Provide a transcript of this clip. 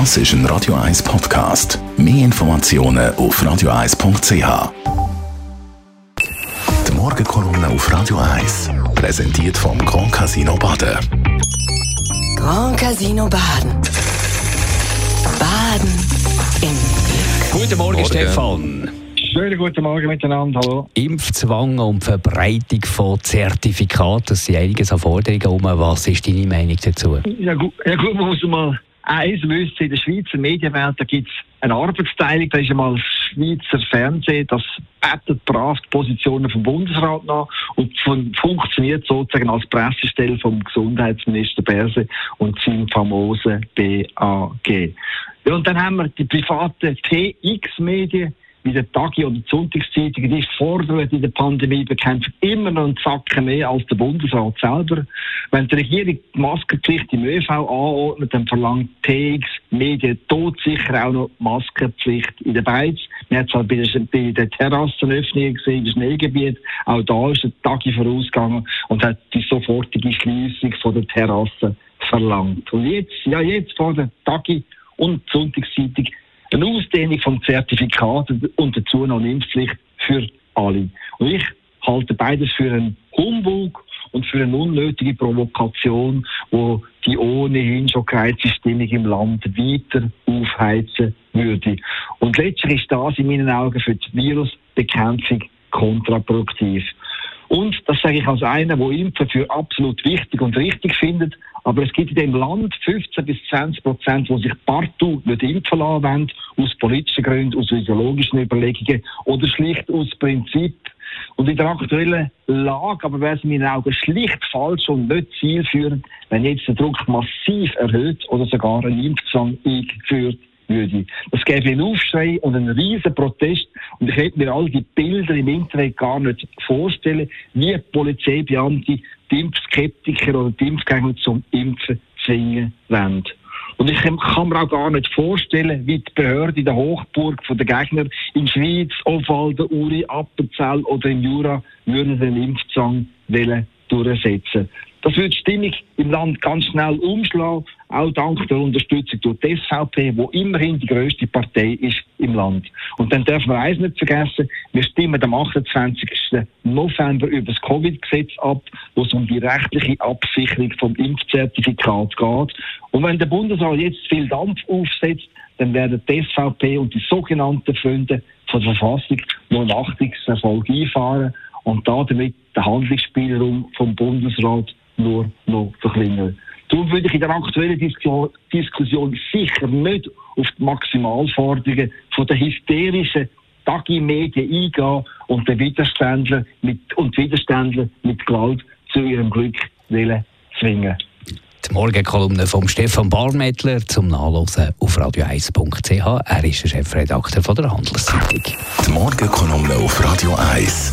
Das ist ein Radio 1 Podcast. Mehr Informationen auf radio1.ch. Die Morgenkolumne auf Radio 1 präsentiert vom Grand Casino Baden. Grand Casino Baden. Baden im Glück. Guten Morgen, Stefan. Schönen guten Morgen miteinander, hallo. Impfzwang und Verbreitung von Zertifikaten, das sind einiges an Forderungen um. Was ist deine Meinung dazu? Ja gut, ja gut man muss mal eins wissen, in der Schweizer Medienwelt da gibt es eine Arbeitsteilung, da ist einmal das Schweizer Fernsehen, das bettet brav die Positionen vom Bundesrat nach und fun funktioniert sozusagen als Pressestelle vom Gesundheitsminister Berse und seinem famosen BAG. Ja, und dann haben wir die privaten TX-Medien, wie der Tagi oder die Sonntagszeitung, die fordern in der Pandemiebekämpfung immer noch einen Zacken mehr als der Bundesrat selber. Wenn die Regierung die Maskenpflicht im ÖV anordnet, dann verlangt TX Medien todsicher auch noch Maskenpflicht in der Beiz. Wir haben es halt bei der, bei Terrassenöffnung gesehen, im Schneegebiet. Auch da ist der Tagi vorausgegangen und hat die sofortige Schließung von der Terrasse verlangt. Und jetzt, ja, jetzt vor der Tagi und die Sonntagszeitung eine Ausdehnung von Zertifikaten und dazu noch eine Impfpflicht für alle. Und ich halte beides für einen Humbug und für eine unnötige Provokation, wo die ohnehin schon gereizte Stimmung im Land weiter aufheizen würde. Und letztlich ist das in meinen Augen für die Virusbekämpfung kontraproduktiv. Und das sage ich als einer, der Impfen für absolut wichtig und richtig findet. Aber es gibt in dem Land 15 bis 20 Prozent, die sich partout nicht impfen lassen wollen, aus politischen Gründen, aus ideologischen Überlegungen oder schlicht aus Prinzip. Und in der aktuellen Lage, aber wäre es in meinen Augen schlicht falsch und nicht zielführend, wenn jetzt der Druck massiv erhöht oder sogar ein Impfzwang eingeführt würde. Das gäbe einen Aufschrei und einen riesen Protest. Und ich hätte mir all die Bilder im Internet gar nicht vorstellen, wie Polizeibeamte die Impfskeptiker oder die Impfgegner zum Impfen zwingen wollen. Und ich kann mir auch gar nicht vorstellen, wie die Behörde in der Hochburg der Gegner in Schweiz, Obwalden, Uri, Appenzell oder im Jura würden den Impfzwang durchsetzen. Das würde die Stimmung im Land ganz schnell umschlagen, auch dank der Unterstützung durch die SVP, wo immerhin die grösste Partei ist im Land. Und dann dürfen wir eines nicht vergessen, wir stimmen am 28. November über das Covid-Gesetz ab, wo es um die rechtliche Absicherung vom Impfzertifikat geht. Und wenn der Bundesrat jetzt viel Dampf aufsetzt, dann werden die SVP und die sogenannten Freunde von der Verfassung nur Nachtungserfolg einfahren und damit den Handlungsspielraum vom Bundesrat nur noch verkleinern. Darum würde ich in der aktuellen Diskussion sicher nicht auf die Maximalforderungen von der hysterischen Tagi-Medien eingehen und den Widerständler mit, und Widerständler mit Gewalt zu ihrem Glück wollen zwingen. Die Morgenkolumne von Stefan Barmettler zum Nachlesen auf radio1.ch. Er ist der Chefredakteur von der Handelszeitung. Die Morgenkolumne auf Radio 1.